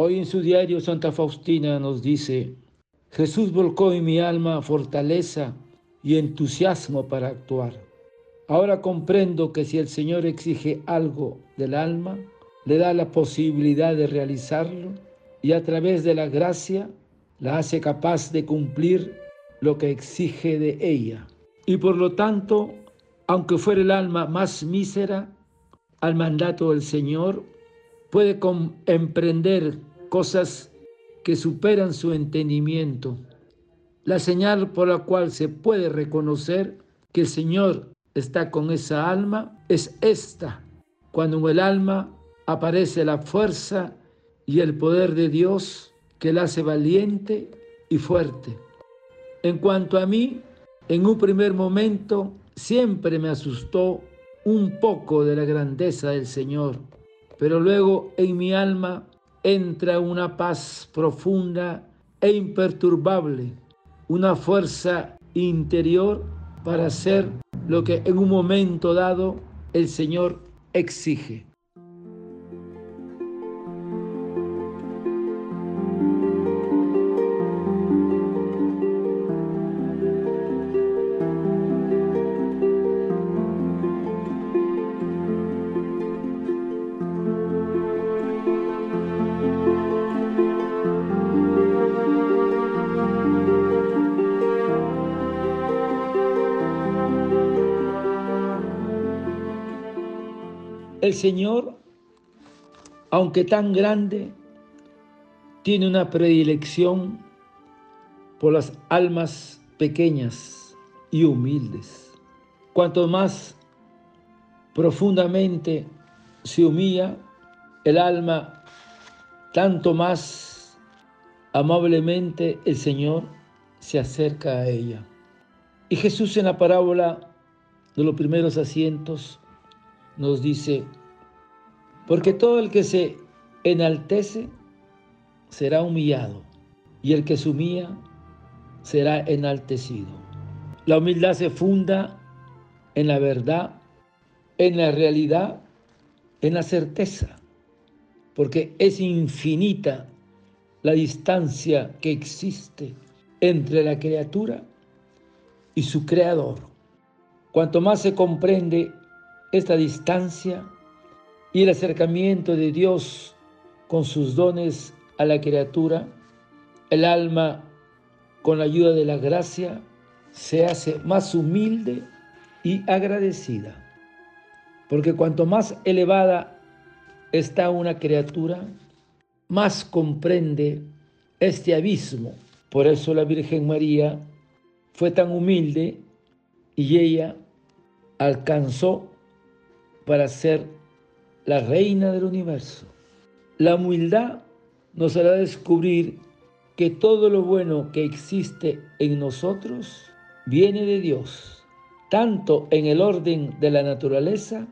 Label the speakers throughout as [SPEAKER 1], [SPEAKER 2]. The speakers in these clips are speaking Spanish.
[SPEAKER 1] Hoy en su diario Santa Faustina nos dice, Jesús volcó en mi alma fortaleza y entusiasmo para actuar. Ahora comprendo que si el Señor exige algo del alma, le da la posibilidad de realizarlo y a través de la gracia la hace capaz de cumplir lo que exige de ella. Y por lo tanto, aunque fuera el alma más mísera, al mandato del Señor, puede emprender cosas que superan su entendimiento. La señal por la cual se puede reconocer que el Señor está con esa alma es esta, cuando en el alma aparece la fuerza y el poder de Dios que la hace valiente y fuerte. En cuanto a mí, en un primer momento siempre me asustó un poco de la grandeza del Señor, pero luego en mi alma entra una paz profunda e imperturbable, una fuerza interior para hacer lo que en un momento dado el Señor exige. El Señor, aunque tan grande, tiene una predilección por las almas pequeñas y humildes. Cuanto más profundamente se humilla el alma, tanto más amablemente el Señor se acerca a ella. Y Jesús en la parábola de los primeros asientos nos dice, porque todo el que se enaltece será humillado, y el que se humilla será enaltecido. La humildad se funda en la verdad, en la realidad, en la certeza, porque es infinita la distancia que existe entre la criatura y su creador. Cuanto más se comprende esta distancia y el acercamiento de Dios con sus dones a la criatura, el alma, con la ayuda de la gracia, se hace más humilde y agradecida. Porque cuanto más elevada está una criatura, más comprende este abismo. Por eso la Virgen María fue tan humilde y ella alcanzó para ser la reina del universo. La humildad nos hará descubrir que todo lo bueno que existe en nosotros viene de Dios, tanto en el orden de la naturaleza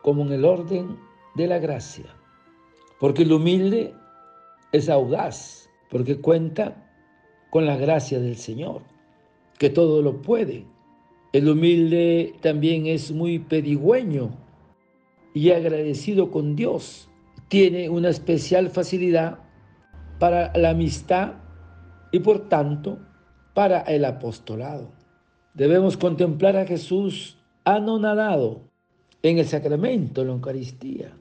[SPEAKER 1] como en el orden de la gracia. Porque el humilde es audaz, porque cuenta con la gracia del Señor, que todo lo puede. El humilde también es muy pedigüeño, y agradecido con Dios. Tiene una especial facilidad para la amistad y por tanto para el apostolado. Debemos contemplar a Jesús anonadado en el sacramento, en la Eucaristía.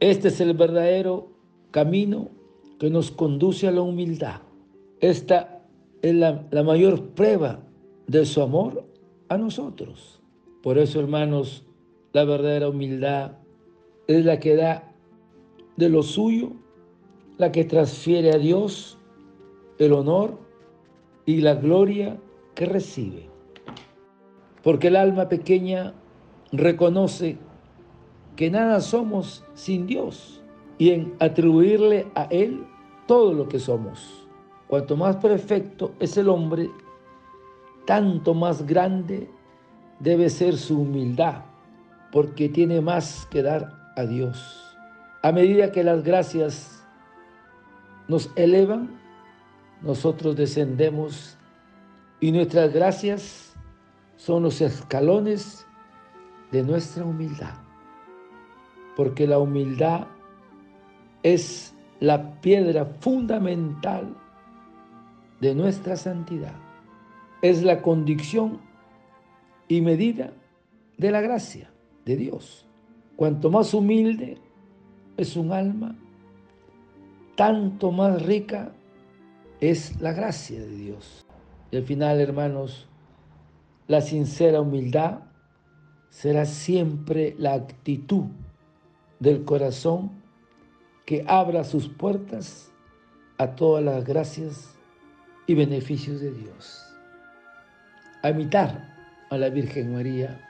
[SPEAKER 1] Este es el verdadero camino que nos conduce a la humildad. Esta es la, la mayor prueba de su amor a nosotros. Por eso, hermanos, la verdadera humildad es la que da de lo suyo, la que transfiere a Dios el honor y la gloria que recibe. Porque el alma pequeña reconoce que nada somos sin Dios y en atribuirle a Él todo lo que somos. Cuanto más perfecto es el hombre, tanto más grande debe ser su humildad porque tiene más que dar a Dios. A medida que las gracias nos elevan, nosotros descendemos y nuestras gracias son los escalones de nuestra humildad. Porque la humildad es la piedra fundamental de nuestra santidad. Es la condición y medida de la gracia de Dios. Cuanto más humilde es un alma, tanto más rica es la gracia de Dios. Y al final, hermanos, la sincera humildad será siempre la actitud del corazón que abra sus puertas a todas las gracias y beneficios de Dios. A imitar a la Virgen María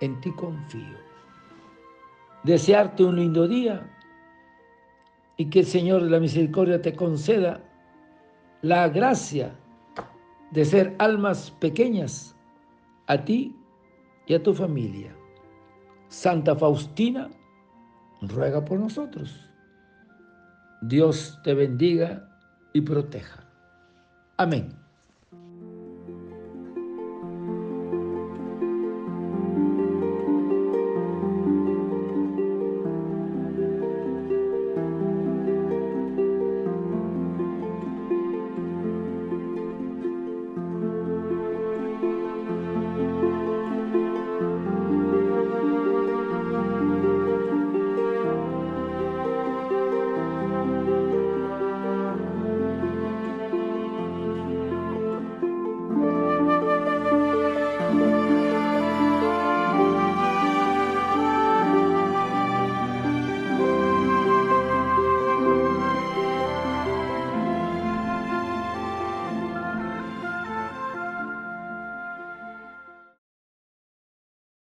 [SPEAKER 1] en ti confío. Desearte un lindo día y que el Señor de la misericordia te conceda la gracia de ser almas pequeñas a ti y a tu familia. Santa Faustina, ruega por nosotros. Dios te bendiga y proteja. Amén.